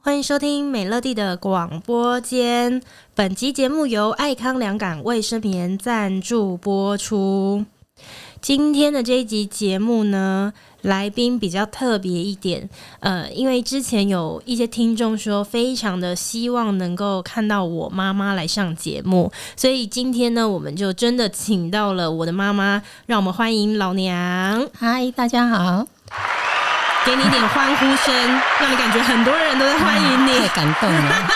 欢迎收听美乐蒂的广播间。本集节目由爱康良感卫生棉赞助播出。今天的这一集节目呢，来宾比较特别一点。呃，因为之前有一些听众说，非常的希望能够看到我妈妈来上节目，所以今天呢，我们就真的请到了我的妈妈，让我们欢迎老娘。嗨，大家好。给你一点欢呼声，让你感觉很多人都在欢迎你，太感动了。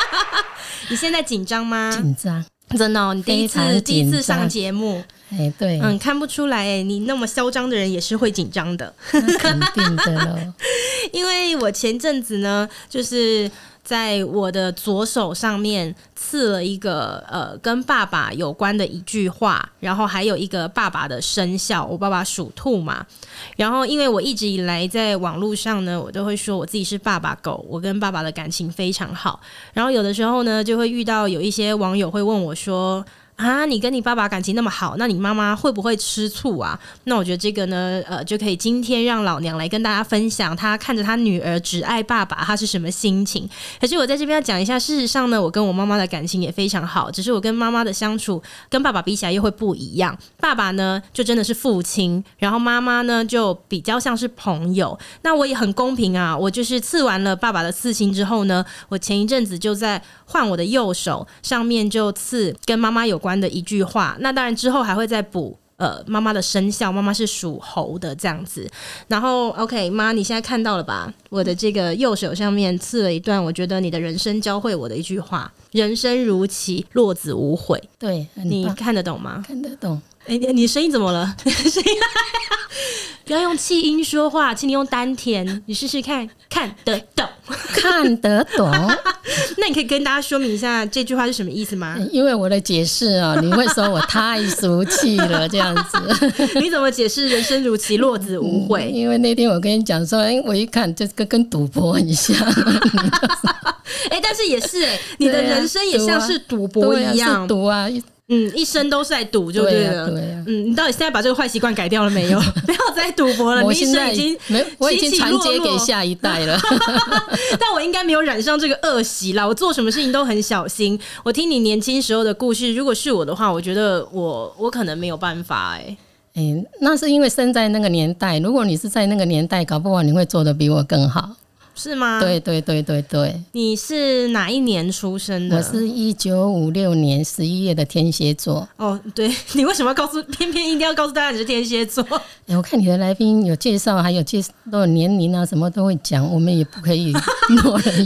你现在紧张吗？紧张，真的哦，你第一次第一次上节目，哎，对，嗯，看不出来，哎，你那么嚣张的人也是会紧张的，肯定的了。因为我前阵子呢，就是。在我的左手上面刺了一个呃跟爸爸有关的一句话，然后还有一个爸爸的生肖，我爸爸属兔嘛。然后因为我一直以来在网络上呢，我都会说我自己是爸爸狗，我跟爸爸的感情非常好。然后有的时候呢，就会遇到有一些网友会问我说。啊，你跟你爸爸感情那么好，那你妈妈会不会吃醋啊？那我觉得这个呢，呃，就可以今天让老娘来跟大家分享，她看着她女儿只爱爸爸，她是什么心情。可是我在这边要讲一下，事实上呢，我跟我妈妈的感情也非常好，只是我跟妈妈的相处跟爸爸比起来又会不一样。爸爸呢，就真的是父亲，然后妈妈呢，就比较像是朋友。那我也很公平啊，我就是刺完了爸爸的刺青之后呢，我前一阵子就在换我的右手上面就刺跟妈妈有关关的一句话，那当然之后还会再补呃妈妈的生肖，妈妈是属猴的这样子。然后 OK 妈，你现在看到了吧？我的这个右手上面刺了一段，我觉得你的人生教会我的一句话：人生如棋，落子无悔。对，你看得懂吗？看得懂。哎、欸，你声音怎么了？声音 不要用气音说话，请你用丹田。你试试看，看得懂，看得懂。那你可以跟大家说明一下这句话是什么意思吗？因为我的解释啊，你会说我太俗气了，这样子。你怎么解释“人生如棋，落子无悔”？因为那天我跟你讲说，哎，我一看就跟跟赌博很像。哎、欸，但是也是哎、欸，你的人生也像是赌博一样，赌啊。嗯，一生都是在赌，就对了。对啊，嗯，你到底现在把这个坏习惯改掉了没有？不要再赌博了。我现在你一生已经没，我已经传接给下一代了。但我应该没有染上这个恶习啦。我做什么事情都很小心。我听你年轻时候的故事，如果是我的话，我觉得我我可能没有办法哎、欸。哎、欸，那是因为生在那个年代。如果你是在那个年代，搞不好你会做的比我更好。是吗？对对对对对。你是哪一年出生的？我是一九五六年十一月的天蝎座。哦，对，你为什么要告诉，偏偏一定要告诉大家你是天蝎座？哎、欸，我看你的来宾有介绍，还有介绍都有年龄啊，什么都会讲，我们也不可以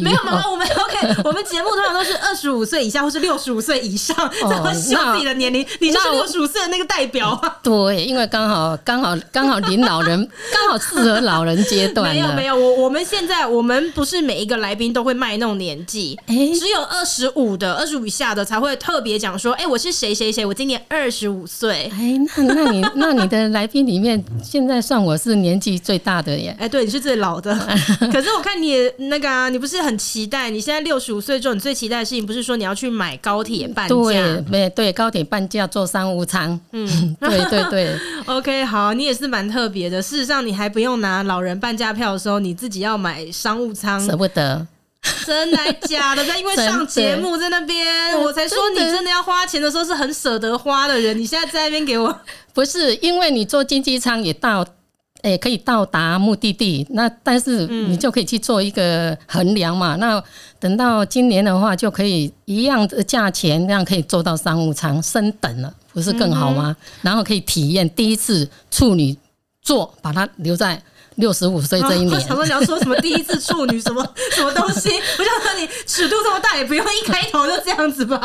没有吗？我们 OK，我们节目通常都是二十五岁以下或是六十五岁以上才会说自己的年龄。你就是六十五岁的那个代表啊？对，因为刚好刚好刚好临老人，刚好适合老人阶段。没有没有，我我们现在我。我们不是每一个来宾都会卖弄年纪，欸、只有二十五的、二十五以下的才会特别讲说：“哎、欸，我是谁谁谁，我今年二十五岁。”哎，那那你 那你的来宾里面，现在算我是年纪最大的耶？哎、欸，对，你是最老的。可是我看你那个啊，你不是很期待？你现在六十五岁之后，你最期待的事情不是说你要去买高铁半价？对，对，高铁半价坐商务舱。嗯，对 对对。OK，好，你也是蛮特别的。事实上，你还不用拿老人半价票的时候，你自己要买商。商务舱舍不得，真的假的？在因为上节目在那边，我才说你真的要花钱的时候是很舍得花的人。你现在在那边给我，不是因为你坐经济舱也到，哎、欸，可以到达目的地。那但是你就可以去做一个衡量嘛。那等到今年的话，就可以一样的价钱，这样可以坐到商务舱升等了，不是更好吗？然后可以体验第一次处女座，把它留在。六十五岁这一年，我想说你要说什么第一次处女什么 什么东西？我想说你尺度这么大，也不用一开头就这样子吧。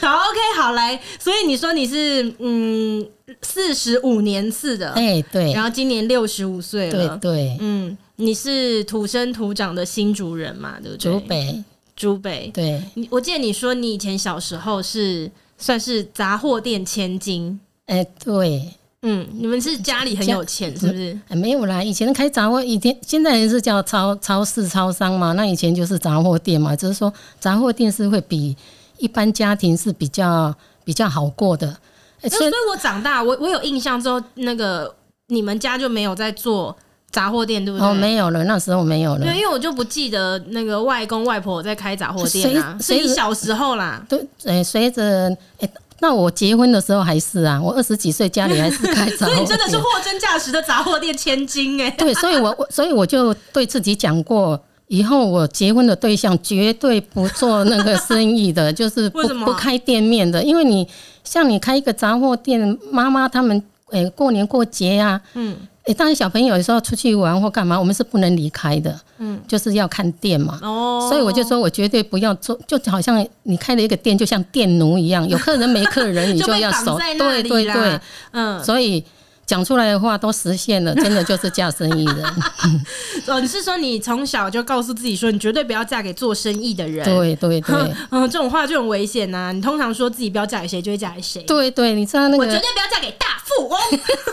好，OK，好来，所以你说你是嗯四十五年次的，哎对，然后今年六十五岁了，对对，嗯，你是土生土长的新竹人嘛？对不对？竹北，竹北，对。你我记得你说你以前小时候是算是杂货店千金，哎对。嗯，你们是家里很有钱，是不是？欸、没有啦，以前开杂货，以前现在人是叫超超市、超商嘛。那以前就是杂货店嘛，只、就是说杂货店是会比一般家庭是比较比较好过的。欸、所以，我长大，我我有印象之后，那个你们家就没有在做杂货店，对不对？哦，没有了，那时候没有了。对，因为我就不记得那个外公外婆在开杂货店啊，所以小时候啦。对，哎，随着哎。那我结婚的时候还是啊，我二十几岁家里还是开杂货店，所以你真的是货真价实的杂货店千金哎。对，所以我我所以我就对自己讲过，以后我结婚的对象绝对不做那个生意的，就是不不开店面的，因为你像你开一个杂货店，妈妈他们诶过年过节啊，嗯。哎，当然小朋友有时候出去玩或干嘛，我们是不能离开的，嗯，就是要看店嘛。哦，所以我就说我绝对不要做，就好像你开了一个店，就像店奴一样，有客人没客人，你就要守。对对对，嗯，所以讲出来的话都实现了，真的就是嫁生意人。哦，你是说你从小就告诉自己说，你绝对不要嫁给做生意的人？对对对，嗯，这种话就很危险呐。你通常说自己不要嫁给谁，就会嫁给谁。对对，你知道那个，我绝对不要嫁给大富翁。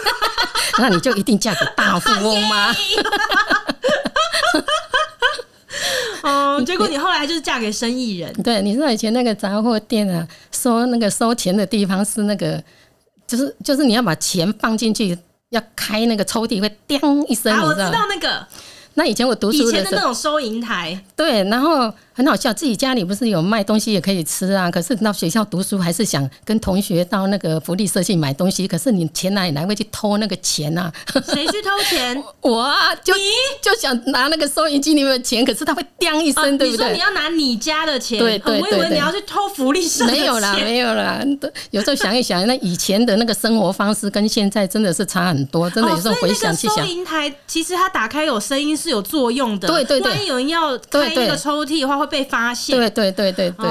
那你就一定嫁给大富翁吗？哦，结果你后来就是嫁给生意人。对，你知道以前那个杂货店啊，收那个收钱的地方是那个，就是就是你要把钱放进去，要开那个抽屉会叮一声，啊，你知道那个。那以前我读书的，以前的那种收银台，对，然后。很好笑，自己家里不是有卖东西也可以吃啊？可是到学校读书还是想跟同学到那个福利社去买东西。可是你钱哪里来？会去偷那个钱啊？谁去偷钱？我啊，就就想拿那个收银机里面的钱，可是他会叮一声，对不对？你说你要拿你家的钱？对对对，我以为你要去偷福利社。没有啦，没有啦。有时候想一想，那以前的那个生活方式跟现在真的是差很多。真的有时候回想去想，收银台其实它打开有声音是有作用的。对对对，万一有人要开那个抽屉的话，会被发现。对。对对对对，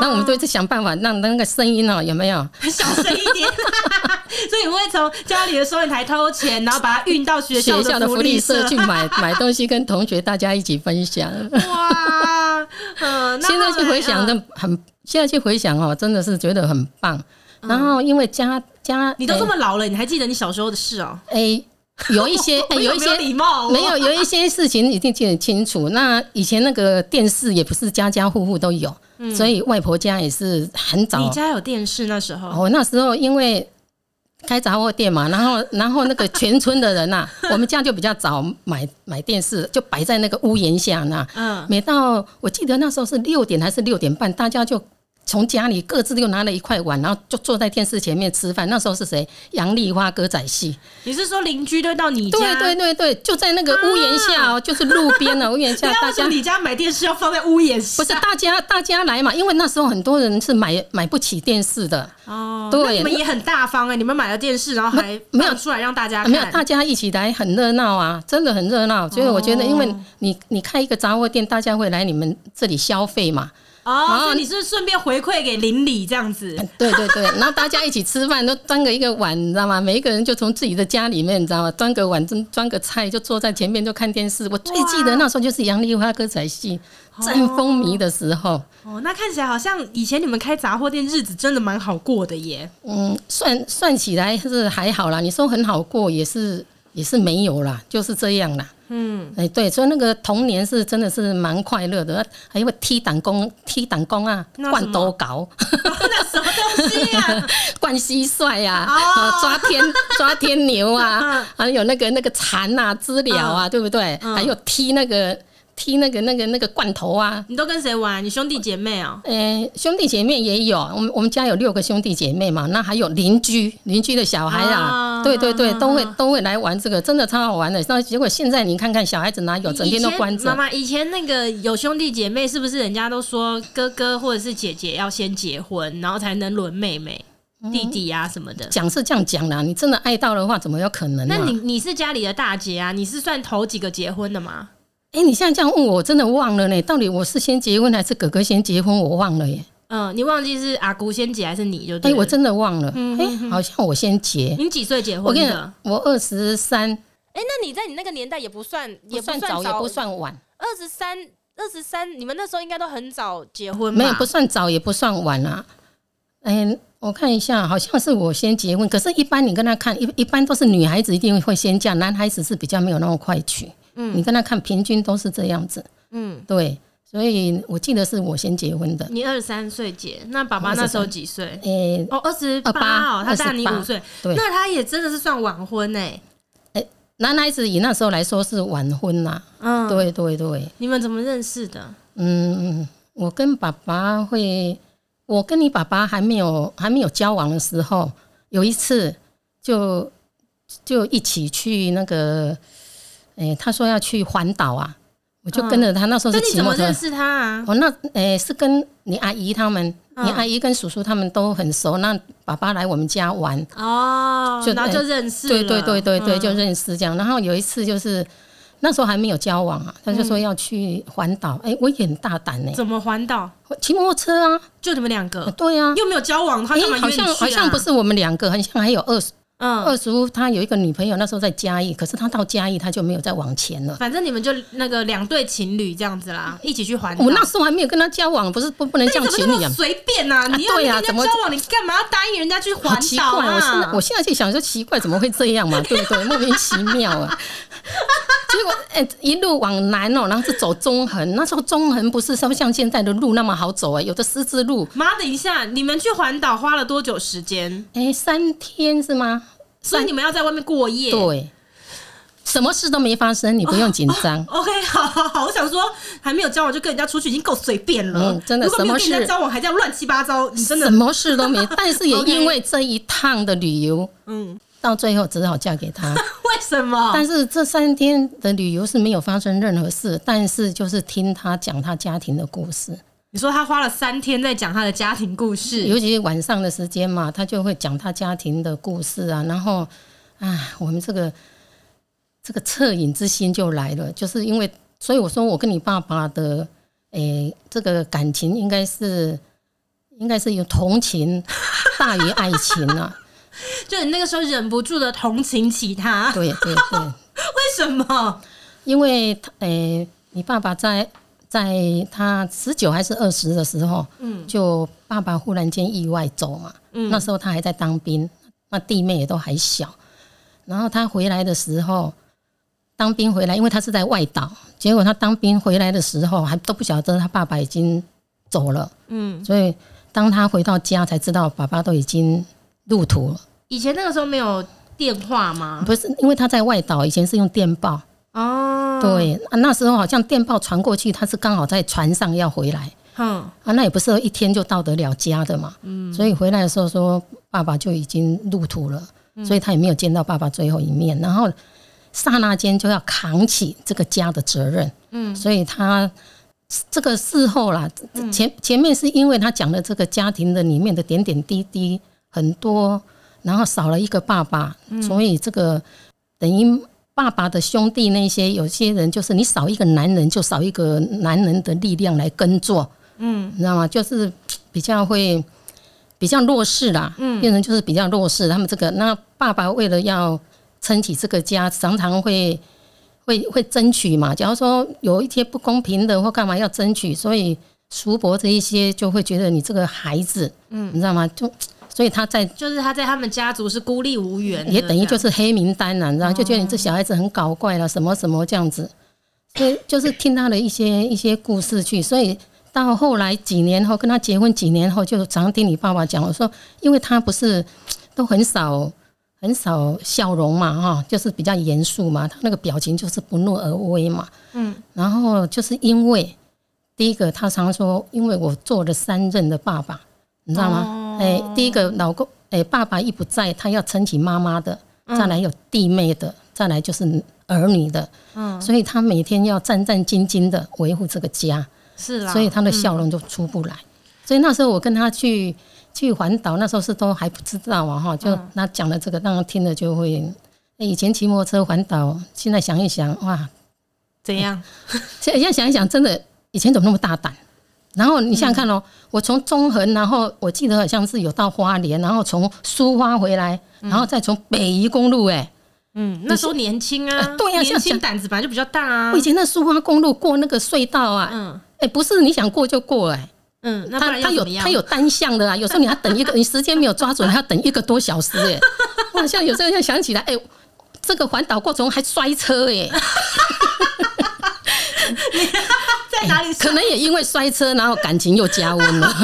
那我们都是想办法让那个声音哦，有没有小声一点？所以我会从家里的收银台偷钱，然后把它运到学校的福利社去买买东西，跟同学大家一起分享。哇，嗯，现在去回想的很，现在去回想哦，真的是觉得很棒。然后因为家家，你都这么老了，你还记得你小时候的事哦？哎。有一些，欸、有一些礼貌，没有有一些事情一定记得清楚。那以前那个电视也不是家家户户都有，嗯、所以外婆家也是很早。你家有电视那时候？哦，那时候因为开杂货店嘛，然后然后那个全村的人呐、啊，我们家就比较早买买电视，就摆在那个屋檐下那。嗯。每到我记得那时候是六点还是六点半，大家就。从家里各自又拿了一块碗，然后就坐在电视前面吃饭。那时候是谁？杨丽花歌仔戏。你是说邻居都到你家？对对对对，就在那个屋檐下哦，啊、就是路边的 屋檐下。大家你家买电视要放在屋檐下？不是，大家大家来嘛，因为那时候很多人是买买不起电视的哦。对，你们也很大方哎，你们买了电视，然后还没有出来让大家看，没有，大家一起来很热闹啊，真的很热闹。所以我觉得，因为你你开一个杂货店，大家会来你们这里消费嘛。哦，你是顺便回馈给邻里这样子？对对对，然后大家一起吃饭，都端个一个碗，你知道吗？每一个人就从自己的家里面，你知道吗？端个碗，端端个菜，就坐在前面就看电视。我最记得那时候就是杨丽花歌仔戏正风靡的时候。哦，哦，那看起来好像以前你们开杂货店日子真的蛮好过的耶。嗯，算算起来是还好啦。你说很好过也是也是没有啦，就是这样啦。嗯，哎，对，所以那个童年是真的是蛮快乐的，还有踢胆功、踢胆功啊，灌多高，那什么东西啊？灌蟋蟀呀，抓天抓天牛啊，还有那个那个蝉啊、知了啊，对不对？还有踢那个。踢那个、那个、那个罐头啊！你都跟谁玩？你兄弟姐妹啊？呃、欸，兄弟姐妹也有。我们我们家有六个兄弟姐妹嘛，那还有邻居邻居的小孩啊，啊对对对，都会都会来玩这个，真的超好玩的。那结果现在你看看小孩子哪有，整天都关着。妈妈，以前那个有兄弟姐妹，是不是人家都说哥哥或者是姐姐要先结婚，然后才能轮妹妹、弟弟啊什么的？讲是这样讲啦，你真的爱到的话，怎么有可能？那你你是家里的大姐啊，你是算头几个结婚的吗？哎、欸，你现在这样问我，我真的忘了呢。到底我是先结婚还是哥哥先结婚？我忘了耶。嗯，你忘记是阿姑先结还是你就对？哎、欸，我真的忘了。哎、嗯欸，好像我先结。你几岁结婚我跟你讲？我二十三。哎，那你在你那个年代也不算，也不算早，也不算晚。二十三，二十三，你们那时候应该都很早结婚吧？没有，不算早，也不算晚啊。哎、欸，我看一下，好像是我先结婚。可是，一般你跟他看，一一般都是女孩子一定会先嫁，男孩子是比较没有那么快娶。嗯，你跟他看，平均都是这样子。嗯，对，所以我记得是我先结婚的。你二十三岁结，那爸爸那时候几岁？诶、欸，哦，二十八哦，他大你五岁。对，那他也真的是算晚婚哎。诶，男孩子以那时候来说是晚婚呐。嗯，对对对。你们怎么认识的？嗯，我跟爸爸会，我跟你爸爸还没有还没有交往的时候，有一次就就一起去那个，诶，他说要去环岛啊。我就跟着他，那时候是骑摩托车。那你怎么认识他啊？我，那诶、欸、是跟你阿姨他们，嗯、你阿姨跟叔叔他们都很熟。那爸爸来我们家玩哦，就然后就认识、欸。对对对对对，就认识这样。然后有一次就是那时候还没有交往啊，他就说要去环岛。哎、嗯欸，我也很大胆呢、欸。怎么环岛？骑摩托车啊，就你们两个。对啊，又没有交往，他干嘛、啊欸、好像好像不是我们两个，好像还有二十。嗯，二叔他有一个女朋友，那时候在嘉义，可是他到嘉义他就没有再往前了。反正你们就那个两对情侣这样子啦，一起去环岛。我那时候还没有跟他交往，不是不不能这样情侣啊？随便呐、啊，你要跟人家交往，你干嘛要答应人家去环岛啊？奇怪，我现在我现在就想说奇怪，怎么会这样嘛？对不对？莫名其妙啊！结果哎、欸，一路往南哦、喔，然后是走中横，那时候中横不是说像现在的路那么好走哎、欸，有的十字路。妈，等一下，你们去环岛花了多久时间？哎、欸，三天是吗？所以你们要在外面过夜，对，什么事都没发生，你不用紧张。Oh, OK，好好好，我想说还没有交往就跟人家出去已经够随便了，嗯，真的。如果没有跟人家交往还这样乱七八糟，你真的什么事都没。但是也 因为这一趟的旅游，嗯，到最后只好嫁给他。为什么？但是这三天的旅游是没有发生任何事，但是就是听他讲他家庭的故事。你说他花了三天在讲他的家庭故事，尤其是晚上的时间嘛，他就会讲他家庭的故事啊。然后，啊，我们这个这个恻隐之心就来了，就是因为，所以我说我跟你爸爸的，诶、欸，这个感情应该是应该是有同情大于爱情啊。就你那个时候忍不住的同情起他，对对对，为什么？因为他，诶、欸，你爸爸在。在他十九还是二十的时候，嗯，就爸爸忽然间意外走嘛，嗯，那时候他还在当兵，那弟妹也都还小，然后他回来的时候，当兵回来，因为他是在外岛，结果他当兵回来的时候还都不晓得他爸爸已经走了，嗯，所以当他回到家才知道爸爸都已经入土了。以前那个时候没有电话吗？不是，因为他在外岛，以前是用电报。哦，对啊，那时候好像电报传过去，他是刚好在船上要回来，嗯啊，那也不是一天就到得了家的嘛，嗯，所以回来的时候说爸爸就已经入土了，所以他也没有见到爸爸最后一面，然后刹那间就要扛起这个家的责任，嗯，所以他这个事后啦，前前面是因为他讲了这个家庭的里面的点点滴滴很多，然后少了一个爸爸，所以这个等于。爸爸的兄弟那些有些人就是你少一个男人就少一个男人的力量来耕作，嗯，你知道吗？就是比较会比较弱势啦，嗯，变成就是比较弱势。他们这个那爸爸为了要撑起这个家，常常会会会争取嘛。假如说有一些不公平的或干嘛要争取，所以叔伯这一些就会觉得你这个孩子，嗯，你知道吗？就。所以他在，就是他在他们家族是孤立无援，也等于就是黑名单了，你知道？就觉得你这小孩子很搞怪了，什么什么这样子。所以 就是听他的一些一些故事去。所以到后来几年后，跟他结婚几年后，就常听你爸爸讲，我说，因为他不是都很少很少笑容嘛，哈，就是比较严肃嘛，他那个表情就是不怒而威嘛。嗯。然后就是因为第一个，他常说，因为我做了三任的爸爸，你知道吗？哎，第一个老公，哎，爸爸一不在，他要撑起妈妈的，再来有弟妹的，再来就是儿女的，嗯，所以他每天要战战兢兢的维护这个家，是啊，所以他的笑容就出不来。所以那时候我跟他去去环岛，那时候是都还不知道啊，哈，就他讲了这个，让他听了就会，以前骑摩托车环岛，现在想一想，哇，怎样？现在想一想，真的以前怎么那么大胆？然后你想想看哦，我从中横，然后我记得好像是有到花莲，然后从苏花回来，然后再从北宜公路，哎，嗯，那时候年轻啊，对呀，年轻胆子本来就比较大啊。我以前那苏花公路过那个隧道啊，嗯，哎，不是你想过就过，哎，嗯，那他他有他有单向的啊，有时候你要等一个，你时间没有抓准，还要等一个多小时，哎，我像有时候要想起来，哎，这个环岛过程还摔车，哎。在哪里？可能也因为摔车，然后感情又加温了。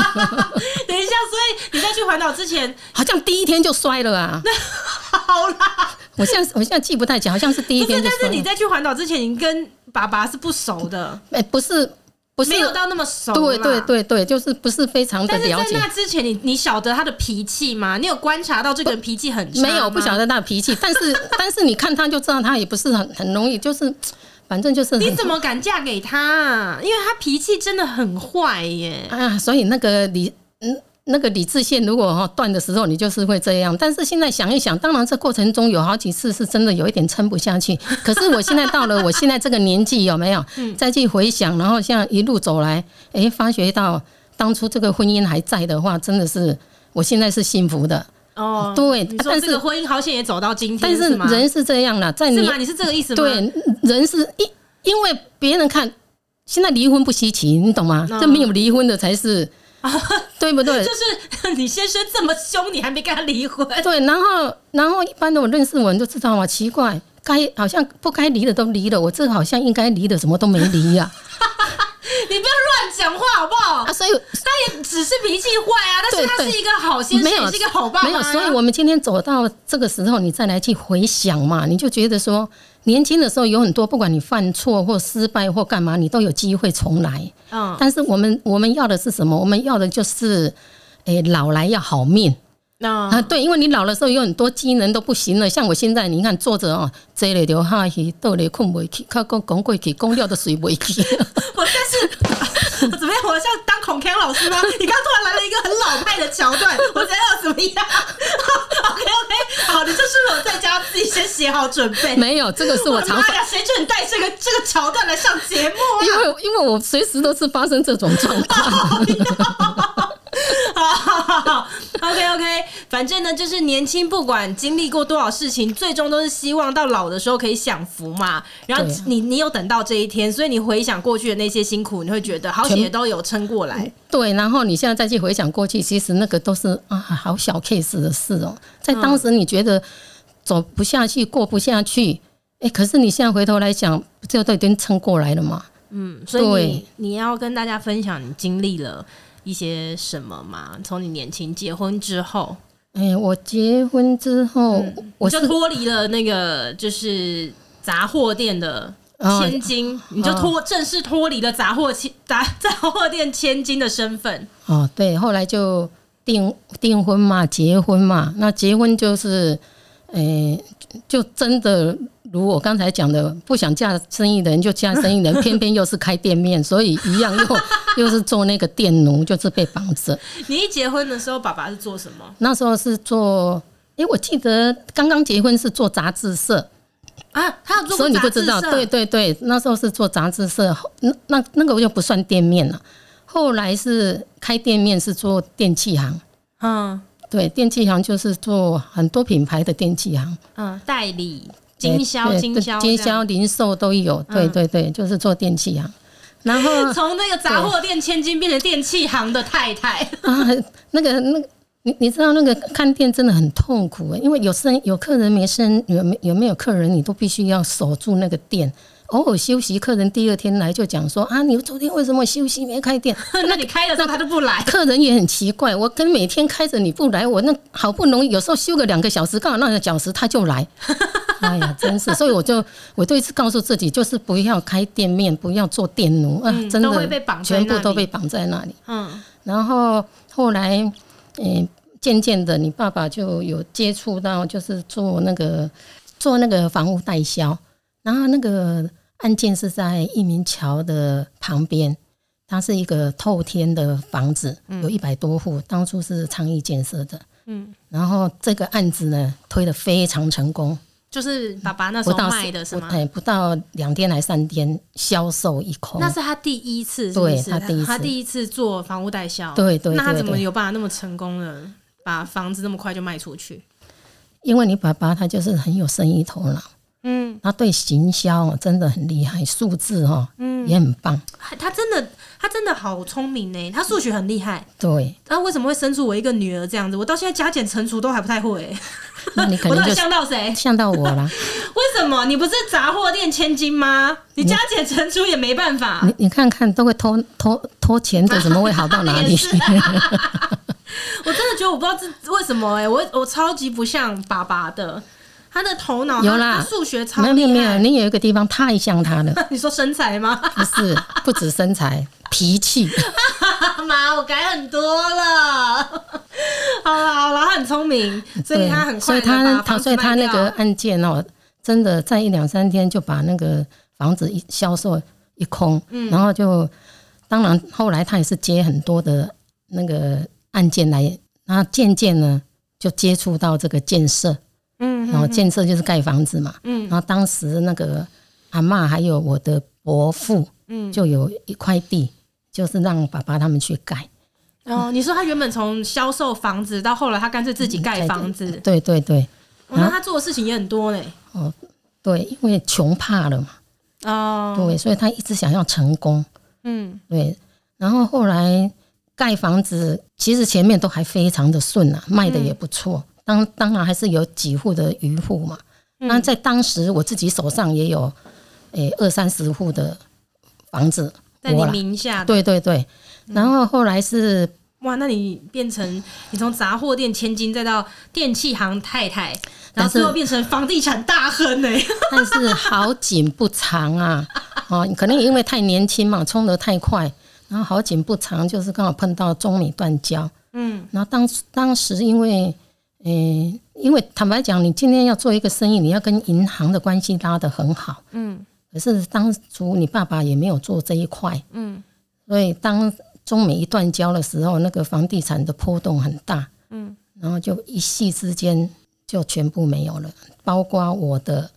等一下，所以你在去环岛之前，好像第一天就摔了啊。好啦，我现在我现在记不太清，好像是第一天就摔了。但是你在去环岛之前，你跟爸爸是不熟的。哎、欸，不是。不是没有到那么熟，对对对对，就是不是非常的了解。但是在那之前你，你你晓得他的脾气吗？你有观察到这个人脾气很差？没有，不晓得他的脾气。但是但是你看他就知道，他也不是很很容易，就是反正就是。你怎么敢嫁给他啊？因为他脾气真的很坏耶。啊，所以那个李嗯。那个李智线如果哈断的时候，你就是会这样。但是现在想一想，当然这过程中有好几次是真的有一点撑不下去。可是我现在到了我现在这个年纪，有没有再去回想，然后像一路走来，哎，发觉到当初这个婚姻还在的话，真的是我现在是幸福的哦。对，你说这个婚姻好险也走到今天，但是人是这样的，在你是吗？你是这个意思吗？对，人是因因为别人看现在离婚不稀奇，你懂吗？这没有离婚的才是。对不对？就是你先生这么凶，你还没跟他离婚？对，然后然后一般的我认识我人都知道嘛，奇怪，该好像不该离的都离了，我这好像应该离的什么都没离呀、啊。你不要乱讲话好不好？啊，所以他也只是脾气坏啊，但是他是一个好先生，也是一个好爸爸、啊。没有，所以我们今天走到这个时候，你再来去回想嘛，你就觉得说。年轻的时候有很多，不管你犯错或失败或干嘛，你都有机会重来。嗯，但是我们我们要的是什么？我们要的就是，诶，老来要好命。啊，对，因为你老的时候有很多机能都不行了。像我现在，你看坐着哦，坐了就下去，倒了困不去，靠讲讲过去，讲了都睡不去。我但是 怎么样？我像当孔锵老师吗？你刚突然来了一个很老派的桥段，我觉得要怎么样？OK OK，好，你这是我在家自己先写好准备？没有，这个是我常。哎呀，谁准你带这个这个桥段来上节目啊？因为因为我随时都是发生这种状况。好好好，OK OK，反正呢，就是年轻，不管经历过多少事情，最终都是希望到老的时候可以享福嘛。然后你你有等到这一天，所以你回想过去的那些辛苦，你会觉得好险都有撑过来。对，然后你现在再去回想过去，其实那个都是啊，好小 case 的事哦。在当时你觉得走不下去，过不下去，哎，可是你现在回头来讲，这都已经撑过来了嘛。嗯，所以你要跟大家分享你经历了。一些什么嘛？从你年轻结婚之后，哎、欸，我结婚之后，嗯、我就脱离了那个就是杂货店的千金，哦、你就脱、哦、正式脱离了杂货千 杂杂货店千金的身份。哦，对，后来就订订婚嘛，结婚嘛，那结婚就是，哎、欸，就真的。如我刚才讲的，不想嫁生意的人就嫁生意人，偏偏又是开店面，所以一样又又是做那个店奴，就是被绑着。你一结婚的时候，爸爸是做什么？那时候是做，哎，我记得刚刚结婚是做杂志社啊，他要做杂志社，所以你不知道？对对对，那时候是做杂志社，那那那个就不算店面了。后来是开店面，是做电器行。嗯，对，电器行就是做很多品牌的电器行，嗯，代理。经销、经销、经销、零售都有，对对对，就是做电器行。然后 从那个杂货店千金变成电器行的太太啊，那个那个，你你知道那个看店真的很痛苦，因为有生有客人没生有没有没有客人，你都必须要守住那个店。偶尔休息，客人第二天来就讲说啊，你昨天为什么休息没开店？那你开的时候他都不来。客人也很奇怪，我跟每天开着你不来，我那好不容易有时候休个两个小时，刚好那个小时他就来。哎呀，真是，所以我就我都一直告诉自己，就是不要开店面，不要做店奴啊，真的全部都被绑在那里。嗯，然后后来，嗯，渐渐的，你爸爸就有接触到，就是做那个做那个房屋代销。然后那个案件是在益民桥的旁边，它是一个透天的房子，有一百多户，当初是昌邑建设的。嗯，然后这个案子呢推得非常成功，就是爸爸那时候卖的是吗？哎，不到两天还三天销售一空。那是他第一次是是？对，他第一次，他第一次做房屋代销。对对，对，对，那他怎么有办法那么成功呢把房子那么快就卖出去？因为你爸爸他就是很有生意头脑。嗯，他对行销真的很厉害，数字哈，嗯，也很棒。他真的，他真的好聪明呢。他数学很厉害。对。那为什么会生出我一个女儿这样子？我到现在加减乘除都还不太会。那你 可能就像到谁？像到我了。为什么？你不是杂货店千金吗？你加减乘除也没办法。你你看看，都会偷偷偷钱的，怎么会好到哪里去？我真的觉得我不知道这为什么哎、欸，我我超级不像爸爸的。他的头脑有啦，数学超没有没有没有，你有一个地方太像他了。你说身材吗？不是，不止身材，脾气。妈，我改很多了。好了好了，他很聪明，所以他很快。所以他他所以他那个案件哦，真的在一两三天就把那个房子一销售一空。嗯，然后就当然后来他也是接很多的那个案件来，然后渐渐呢就接触到这个建设。嗯，然后建设就是盖房子嘛。嗯，然后当时那个阿嬷还有我的伯父，嗯，就有一块地，就是让爸爸他们去盖。哦，你说他原本从销售房子到后来他干脆自己盖房子。对对对。那他做的事情也很多嘞。哦，对，因为穷怕了嘛。哦。对，所以他一直想要成功。嗯，对。然后后来盖房子，其实前面都还非常的顺啊，卖的也不错。当当然还是有几户的余户嘛，那在当时我自己手上也有，诶二三十户的房子在你名下。对对对，然后后来是哇，那你变成你从杂货店千金，再到电器行太太，然后最后变成房地产大亨呢？但是好景不长啊，哦，可能因为太年轻嘛，冲得太快，然后好景不长，就是刚好碰到中美断交，嗯，然后当当时因为。嗯，因为坦白讲，你今天要做一个生意，你要跟银行的关系拉得很好。嗯，可是当初你爸爸也没有做这一块。嗯，所以当中美一断交的时候，那个房地产的波动很大。嗯，然后就一夕之间就全部没有了，包括我的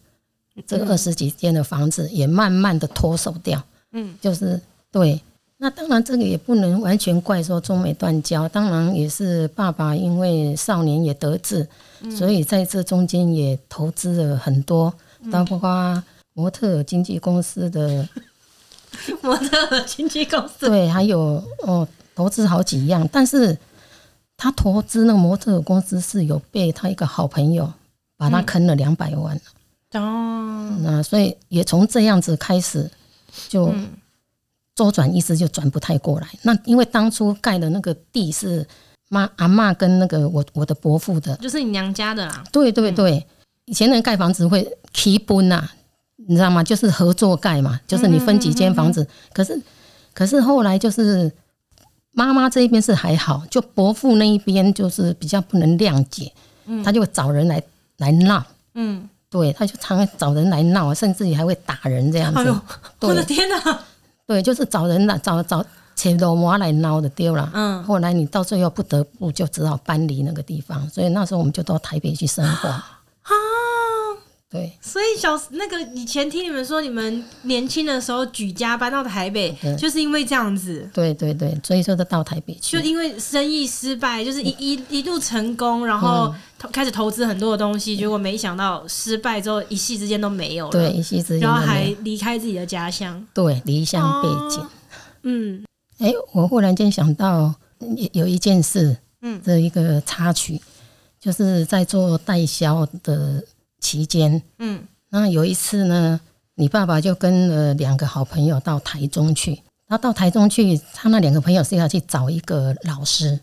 这二十几间的房子也慢慢的脱手掉。嗯，就是对。那当然，这个也不能完全怪说中美断交，当然也是爸爸因为少年也得志，所以在这中间也投资了很多，包括模特经纪公司的 模特经纪公司，对，还有哦，投资好几样，但是他投资那个模特公司是有被他一个好朋友把他坑了两百万哦，那所以也从这样子开始就。周转意思就转不太过来。那因为当初盖的那个地是妈阿嬷跟那个我我的伯父的，就是你娘家的啦。对对对，以前人盖房子会提分呐，你知道吗？就是合作盖嘛，就是你分几间房子。可是可是后来就是妈妈这一边是还好，就伯父那一边就是比较不能谅解，嗯他就会找人来来闹。嗯，对，他就常常找人来闹，甚至于还会打人这样子。哎，我的天哪！对，就是找人来找找切罗摩来捞的丢了。嗯，后来你到最后不得不就只好搬离那个地方，所以那时候我们就到台北去生活。啊，对。所以小那个以前听你们说，你们年轻的时候举家搬到台北，就是因为这样子。对对对，所以说都到台北去。就因为生意失败，就是一一一路成功，然后开始投资很多的东西，结果没想到失败之后一夕之间都没有了。对，一夕之间，然后还离开自己的家乡。对，离乡背井。嗯，哎，我忽然间想到有一件事，嗯，这一个插曲，就是在做代销的期间，嗯，那有一次呢，你爸爸就跟了两个好朋友到台中去，他到台中去，他那两个朋友是要去找一个老师，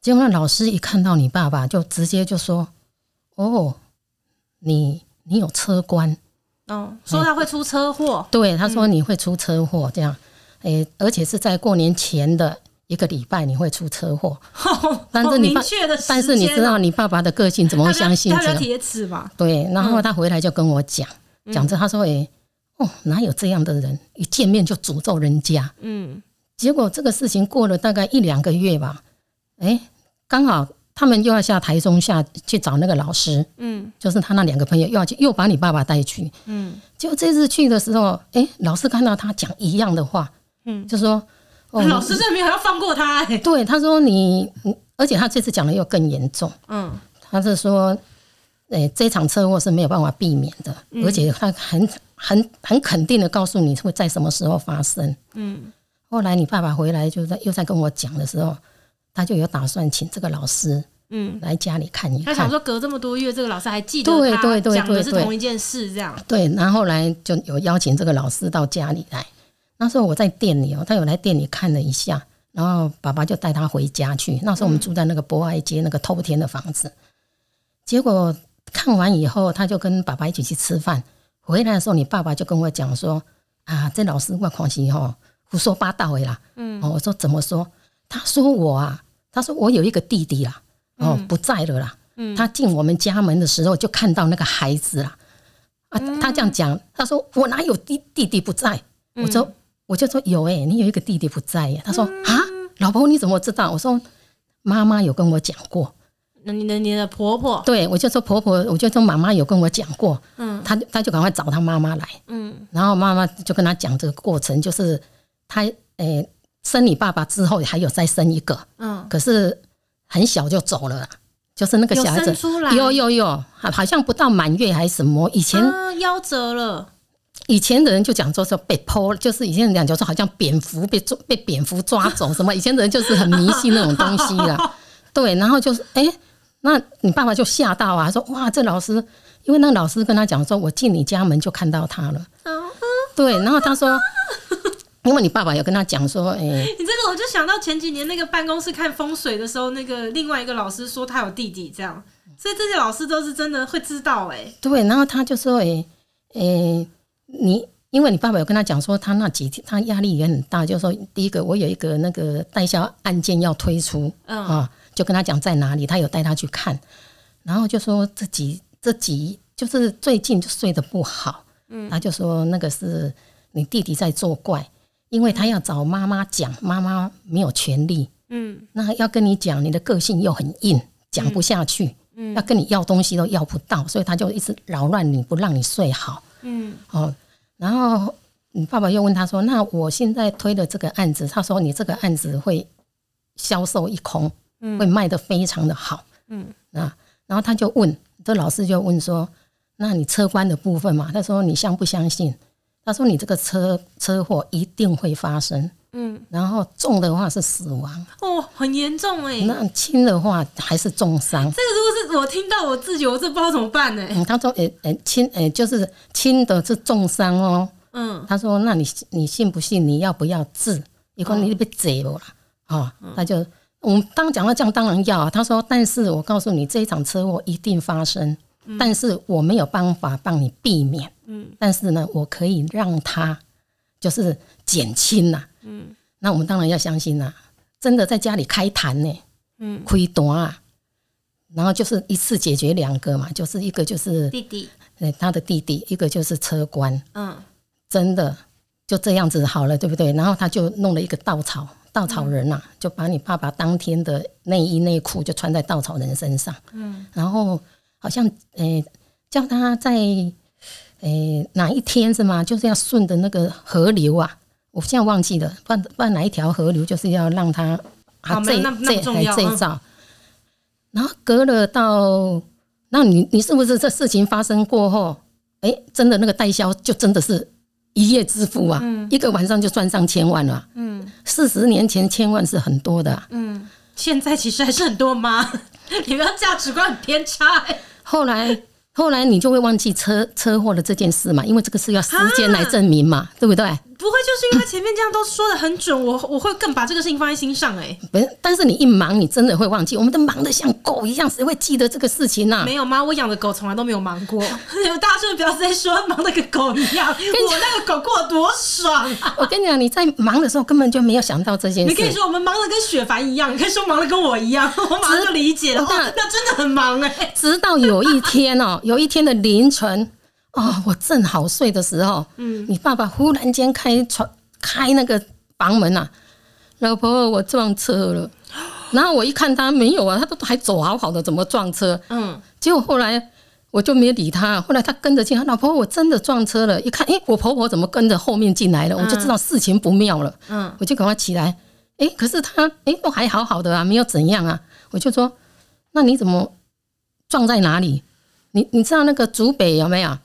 结果那老师一看到你爸爸，就直接就说：“哦，你你有车关。哦，说他会出车祸，对，他说你会出车祸，这样，哎，而且是在过年前的。”一个礼拜你会出车祸，但是你爸，但是你知道你爸爸的个性怎么会相信这个？他铁齿嘛。对，然后他回来就跟我讲，讲着他说：“哎，哦，哪有这样的人？一见面就诅咒人家。”嗯，结果这个事情过了大概一两个月吧，哎，刚好他们又要下台中下去找那个老师，嗯，就是他那两个朋友又要去，又把你爸爸带去，嗯，结果这次去的时候，哎，老师看到他讲一样的话，嗯，就说。哦、老师真的没有要放过他哎、欸！对，他说你，而且他这次讲的又更严重。嗯，他是说，诶，这场车祸是没有办法避免的，嗯、而且他很很很肯定的告诉你会在什么时候发生。嗯，后来你爸爸回来就在又在跟我讲的时候，他就有打算请这个老师，嗯，来家里看一看。他想说隔这么多月，这个老师还记得他讲的是同一件事，这样。对，然后后来就有邀请这个老师到家里来。那时候我在店里哦，他有来店里看了一下，然后爸爸就带他回家去。那时候我们住在那个博爱街那个偷天的房子，结果。看完以后，他就跟爸爸一起去吃饭。回来的时候，你爸爸就跟我讲说：“啊，这老师我狂喜哈，胡说八道的啦。”嗯，我说怎么说？他说我啊，他说我有一个弟弟啦，哦，不在了啦。嗯，他进我们家门的时候就看到那个孩子啦。啊，他这样讲，他说我哪有弟弟弟不在？我说我就说有诶，你有一个弟弟不在呀。他说啊，老婆你怎么知道？我说妈妈有跟我讲过。那你的你的婆婆，对，我就说婆婆，我就说妈妈有跟我讲过，嗯，他他就赶快找他妈妈来，嗯，然后妈妈就跟他讲这个过程，就是他诶、欸、生你爸爸之后还有再生一个，嗯，可是很小就走了，就是那个小孩子有有有，好像不到满月还是什么，以前夭折了，以前的人就讲说说被剖，就是以前人讲就说好像蝙蝠被抓被蝙蝠抓走什么，以前的人就是很迷信那种东西啦，对，然后就是哎。欸那你爸爸就吓到啊，说哇，这老师，因为那个老师跟他讲说，我进你家门就看到他了。对，然后他说，因为你爸爸有跟他讲说，哎，你这个我就想到前几年那个办公室看风水的时候，那个另外一个老师说他有弟弟这样，所以这些老师都是真的会知道哎。对，然后他就说，哎，哎，你因为你爸爸有跟他讲说，他那几天他压力也很大，就是说第一个我有一个那个代销案件要推出，啊。就跟他讲在哪里，他有带他去看，然后就说这几这几就是最近就睡得不好，嗯，他就说那个是你弟弟在作怪，因为他要找妈妈讲，妈妈没有权利，嗯，那要跟你讲，你的个性又很硬，讲不下去，嗯，要跟你要东西都要不到，所以他就一直扰乱你，不让你睡好，嗯，哦，然后你爸爸又问他说，那我现在推的这个案子，他说你这个案子会销售一空。嗯会卖的非常的好，嗯，啊，然后他就问，这老师就问说，那你车关的部分嘛？他说你相不相信？他说你这个车车祸一定会发生，嗯，然后重的话是死亡，哦，很严重哎，那轻的话还是重伤。这个如果是我听到我自己，我这不知道怎么办呢？嗯，他说，诶诶，轻诶就是轻的是重伤哦，嗯，他说那你你信不信？你要不要治？以后你被贼了，啊，他就。我们当讲到这样，当然要啊。他说：“但是我告诉你，这一场车祸一定发生，嗯、但是我没有办法帮你避免。嗯，但是呢，我可以让他就是减轻呐。嗯，那我们当然要相信呐，真的在家里开坛呢，嗯，亏多啊，然后就是一次解决两个嘛，就是一个就是弟弟，他的弟弟，一个就是车官，嗯，真的就这样子好了，对不对？然后他就弄了一个稻草。”稻草人呐、啊，就把你爸爸当天的内衣内裤就穿在稻草人身上，嗯，然后好像诶、欸、叫他在诶、欸、哪一天是吗？就是要顺着那个河流啊，我现在忘记了，不然不然哪一条河流就是要让它啊这这还这照，然后隔了到，那你你是不是这事情发生过后，哎、欸，真的那个代销就真的是。一夜致富啊，嗯、一个晚上就赚上千万了。嗯，四十年前千万是很多的、啊。嗯，现在其实还是很多吗？你们价值观很偏差、欸。后来。后来你就会忘记车车祸的这件事嘛，因为这个是要时间来证明嘛，啊、对不对？不会，就是因为前面这样都说的很准，我我会更把这个事情放在心上哎、欸。不是，但是你一忙，你真的会忘记。我们都忙得像狗一样，谁会记得这个事情呢、啊？没有吗？我养的狗从来都没有忙过。大家是不要再说忙的跟狗一样？我那个狗过得多爽啊！我跟你讲，你在忙的时候根本就没有想到这件事。你可以说我们忙的跟雪凡一样，你可以说忙的跟我一样，我马上就理解了。那 那真的很忙哎、欸。直到有一天哦、喔，有一天的凌。凌晨，哦，我正好睡的时候，嗯，你爸爸忽然间开窗开那个房门啊，老婆，我撞车了。然后我一看他没有啊，他都还走好好的，怎么撞车？嗯，结果后来我就没理他。后来他跟着进来，老婆，我真的撞车了。一看，哎，我婆婆怎么跟着后面进来了？我就知道事情不妙了。嗯，我就赶快起来。哎，可是他，哎，都还好好的啊，没有怎样啊。我就说，那你怎么撞在哪里？你你知道那个竹北有没有？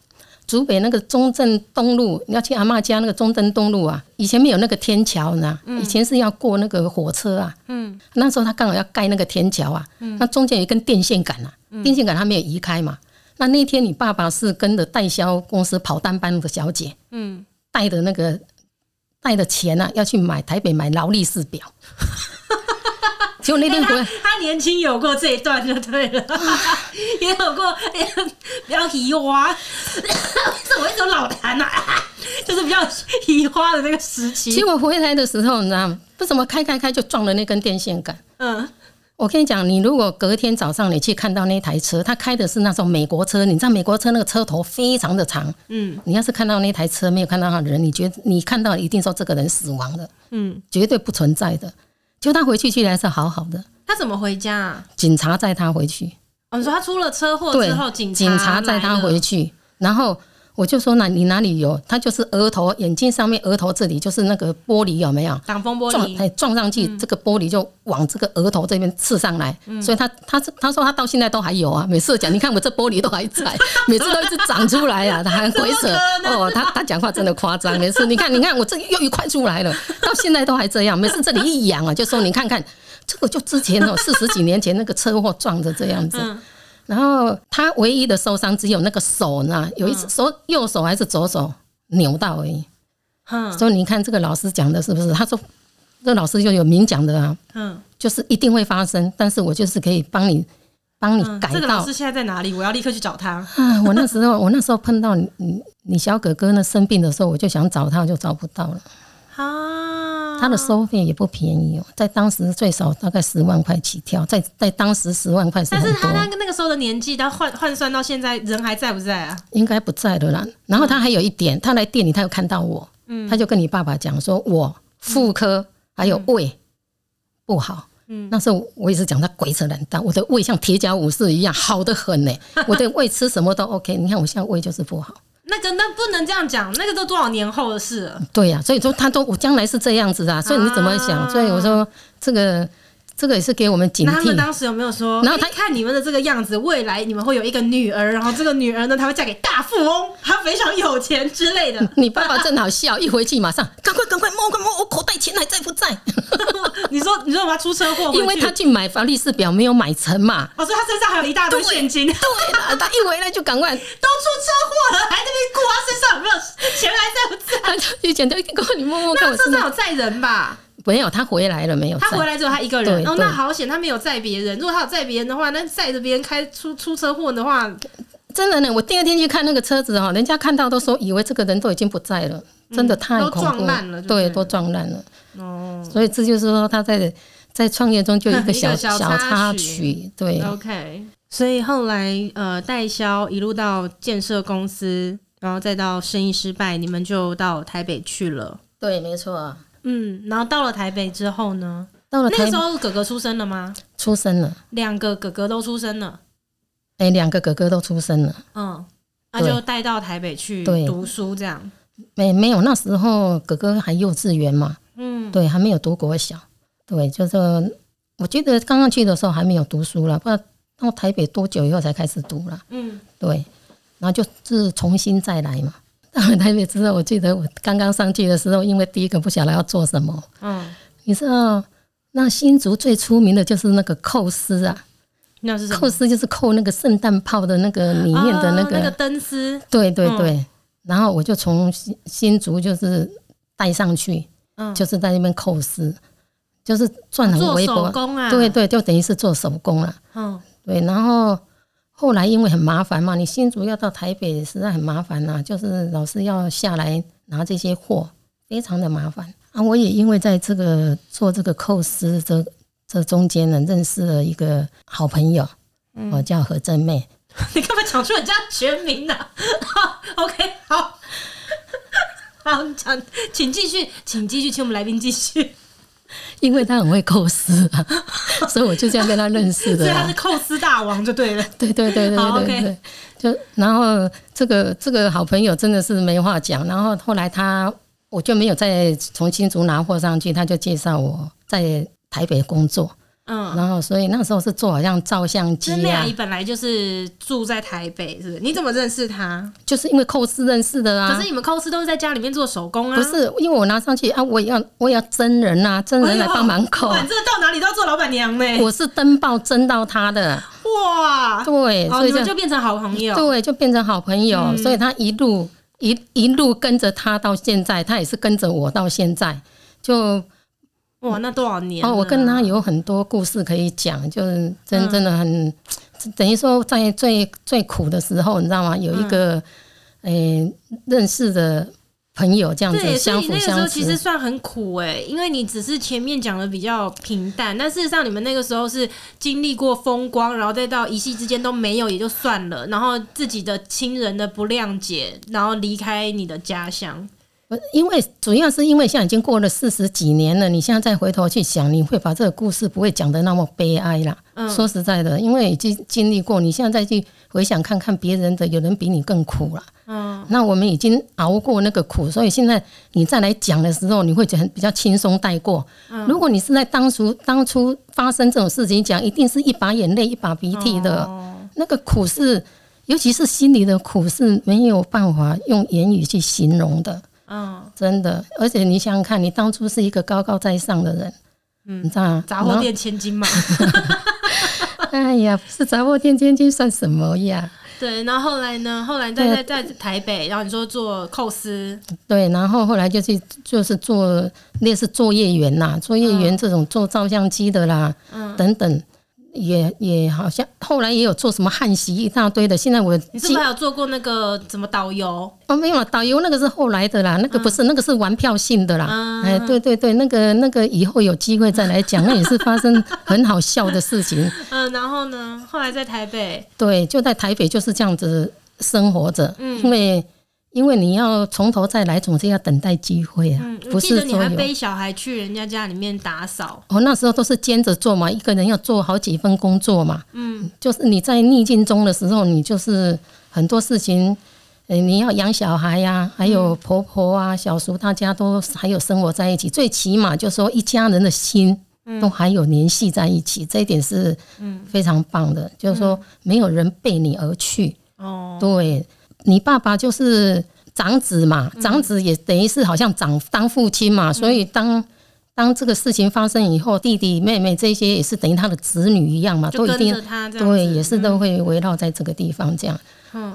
竹北那个中正东路，你要去阿妈家那个中正东路啊，以前没有那个天桥呢，以前是要过那个火车啊。嗯，那时候他刚好要盖那个天桥啊，那中间有一根电线杆啊，电线杆他没有移开嘛。那那天你爸爸是跟着代销公司跑单班的小姐，嗯，带的那个带的钱啊，要去买台北买劳力士表。就那天回来，他，他年轻有过这一段就对了，也有过比较移花，为什么一种老痰啊？就是比较移花的那个时期。其实我回来的时候，你知道吗？不怎么开开开就撞了那根电线杆？嗯，我跟你讲，你如果隔天早上你去看到那台车，他开的是那种美国车，你知道美国车那个车头非常的长，嗯，你要是看到那台车没有看到他的人，你觉得你看到一定说这个人死亡了，嗯，绝对不存在的。就他回去居然是好好的。他怎么回家啊？警察载他回去。哦，你说他出了车祸之后，警警察载他回去，然后我就说：那你哪里有？他就是额头、眼睛上面、额头这里就是那个玻璃有没有？挡风玻璃撞哎撞上去，这个玻璃就往这个额头这边刺上来。所以他他他说他到现在都还有啊。每次讲，你看我这玻璃都还在，每次都一直长出来啊，他还鬼扯哦。他他讲话真的夸张。每次你看你看我这又一块出来了，到现在都还这样。每次这里一痒啊，就说你看看。这个就之前哦，四十几年前那个车祸撞的这样子，然后他唯一的受伤只有那个手呢，有一次手右手还是左手扭到而已。所以你看这个老师讲的是不是？他说这个老师就有明讲的啊，嗯，就是一定会发生，但是我就是可以帮你帮你改。这个老师现在在哪里？我要立刻去找他。啊，我那时候 我那时候碰到你你小哥哥那生病的时候，我就想找他，就找不到了。啊，他的收费也不便宜哦，在当时最少大概十万块起跳，在在当时十万块是很多。但是他那个那个时候的年纪，他换换算到现在，人还在不在啊？应该不在了啦。然后他还有一点，他来店里，他有看到我，嗯，他就跟你爸爸讲说，我妇科还有胃不好，嗯，那时候我也是讲他鬼扯懒蛋，我的胃像铁甲武士一样好得很呢，我的胃吃什么都 OK，你看我现在胃就是不好。那个那不能这样讲，那个都多少年后的事了。对呀、啊，所以说他都我将来是这样子啊，所以你怎么想？所以我说这个。这个也是给我们警惕。他们当时有没有说？然后他看你们的这个样子，未来你们会有一个女儿，然后这个女儿呢，她会嫁给大富翁，她非常有钱之类的。你爸爸正好笑，一回去马上赶快赶快摸快摸，我口袋钱还在不在？你说你说我要出车祸，因为他去买劳力士表没有买成嘛。哦，所以他身上还有一大堆现金。对，对他一回来就赶快，都出车祸了，还在那边顾他身上有没有钱还在不在？他就以前都跟你摸摸看，我身上有载人吧？没有，他回来了没有？他回来之后，他一个人。哦，那好险，他没有载别人。如果他有载别人的话，那载着别人开出出车祸的话，真的呢。我第二天去看那个车子哈，人家看到都说以为这个人都已经不在了，真的太恐怖，撞烂了，对，都撞烂了。哦，所以这就是说他在在创业中就一个小 小插曲，对。OK，所以后来呃代销一路到建设公司，然后再到生意失败，你们就到台北去了。对，没错。嗯，然后到了台北之后呢？到了台那个时候，哥哥出生了吗？出生了，两个哥哥都出生了。哎、欸，两个哥哥都出生了。嗯，那就带到台北去读书，这样。没没有，那时候哥哥还幼稚园嘛。嗯，对，还没有读国小。对，就是我记得刚刚去的时候还没有读书了，不知道到台北多久以后才开始读了。嗯，对，然后就是重新再来嘛。到了台北之后，我记得我刚刚上去的时候，因为第一个不晓得要做什么。嗯，你知道那新竹最出名的就是那个扣丝啊，那是？扣丝就是扣那个圣诞炮的那个里面的那个、哦、那个灯丝。对对对，嗯、然后我就从新新竹就是带上去，嗯，就是在那边扣丝，就是赚很微薄。工啊，对对，就等于是做手工了。嗯，对，然后。后来因为很麻烦嘛，你新竹要到台北实在很麻烦呐，就是老是要下来拿这些货，非常的麻烦啊。我也因为在这个做这个扣丝这这中间呢，认识了一个好朋友，我叫何正妹。嗯、你干嘛讲出人家全名呢、啊？好，OK，好，好，讲，请继续，请继续，请我们来宾继续。因为他很会构思啊，所以我就这样跟他认识的。所以他是构思大王就对了。对对对对对对，就然后这个这个好朋友真的是没话讲。然后后来他我就没有再从新竹拿货上去，他就介绍我在台北工作。嗯，然后所以那时候是做好像照相机啊。你本来就是住在台北，是不是？你怎么认识他？就是因为寇斯认识的啊。可是你们寇斯都是在家里面做手工啊？不是，因为我拿上去啊，我也要我也要真人啊，真人来帮忙扣。反正到哪里都要做老板娘呗。我是登报征到他的。哇，对，所以就就变成好朋友。对，就变成好朋友，嗯、所以他一路一一路跟着他到现在，他也是跟着我到现在。就哇，那多少年？哦，我跟他有很多故事可以讲，就是真真的很，嗯、等于说在最最苦的时候，你知道吗？有一个诶、嗯欸、认识的。朋友这样子相辅相成，那个时候其实算很苦哎、欸，因为你只是前面讲的比较平淡，但事实上你们那个时候是经历过风光，然后再到一夕之间都没有也就算了，然后自己的亲人的不谅解，然后离开你的家乡。因为主要是因为现在已经过了四十几年了，你现在再回头去想，你会把这个故事不会讲的那么悲哀啦。嗯，说实在的，因为已经经历过，你现在再去回想看看别人的，有人比你更苦了。嗯，那我们已经熬过那个苦，所以现在你再来讲的时候，你会觉得比较轻松带过。嗯，如果你是在当初当初发生这种事情讲，一定是一把眼泪一把鼻涕的。哦，那个苦是，尤其是心里的苦是没有办法用言语去形容的。嗯，真的，而且你想想看，你当初是一个高高在上的人，嗯，你知道吗？杂货店千金嘛。哎呀，不是杂货店千金算什么呀？对，然后后来呢？后来在在在台北，然后你说做扣司，对，然后后来就去就是做类似作业员呐，作业员这种做照相机的啦，嗯，等等。也也好像后来也有做什么汉习一大堆的，现在我你是不是还有做过那个什么导游？哦，没有，导游那个是后来的啦，那个不是，嗯、那个是玩票性的啦。嗯、哎，对对对，那个那个以后有机会再来讲，那也是发生很好笑的事情。嗯，然后呢，后来在台北，对，就在台北就是这样子生活着，嗯，因为。因为你要从头再来，总是要等待机会啊。嗯，不是说你还背小孩去人家家里面打扫。哦，那时候都是兼着做嘛，一个人要做好几份工作嘛。嗯，就是你在逆境中的时候，你就是很多事情，你要养小孩呀、啊，还有婆婆啊、小叔，大家都还有生活在一起。最起码就是说，一家人的心都还有联系在一起，这一点是非常棒的。就是说，没有人背你而去。哦，对。你爸爸就是长子嘛，长子也等于是好像长当父亲嘛，所以当当这个事情发生以后，弟弟妹妹这些也是等于他的子女一样嘛，都一定对，也是都会围绕在这个地方这样。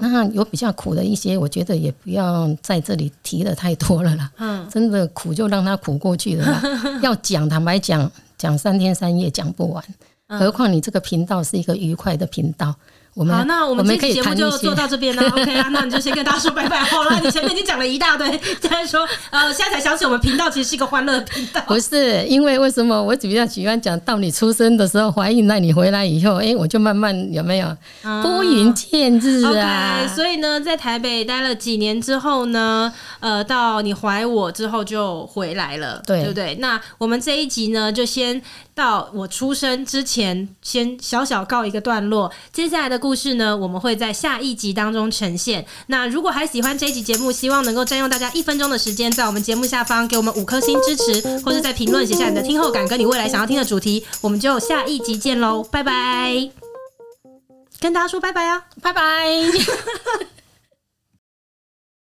那有比较苦的一些，我觉得也不要在这里提的太多了啦。嗯，真的苦就让他苦过去了啦。要讲坦白讲，讲三天三夜讲不完，何况你这个频道是一个愉快的频道。我们好，那我们这期节目就做到这边了。OK 啊，那你就先跟大家说拜拜。好了，你前面已经讲了一大堆，现在说呃，现在才想起我们频道其实是一个欢乐频道。不是，因为为什么我比较喜欢讲到你出生的时候怀孕，那你回来以后，哎、欸，我就慢慢有没有拨云见日啊？OK，所以呢，在台北待了几年之后呢，呃，到你怀我之后就回来了，对，对不对？那我们这一集呢，就先到我出生之前，先小小告一个段落，接下来的。故事呢，我们会在下一集当中呈现。那如果还喜欢这一集节目，希望能够占用大家一分钟的时间，在我们节目下方给我们五颗星支持，或者在评论写下你的听后感跟你未来想要听的主题。我们就下一集见喽，拜拜！跟大家说拜拜啊，拜拜。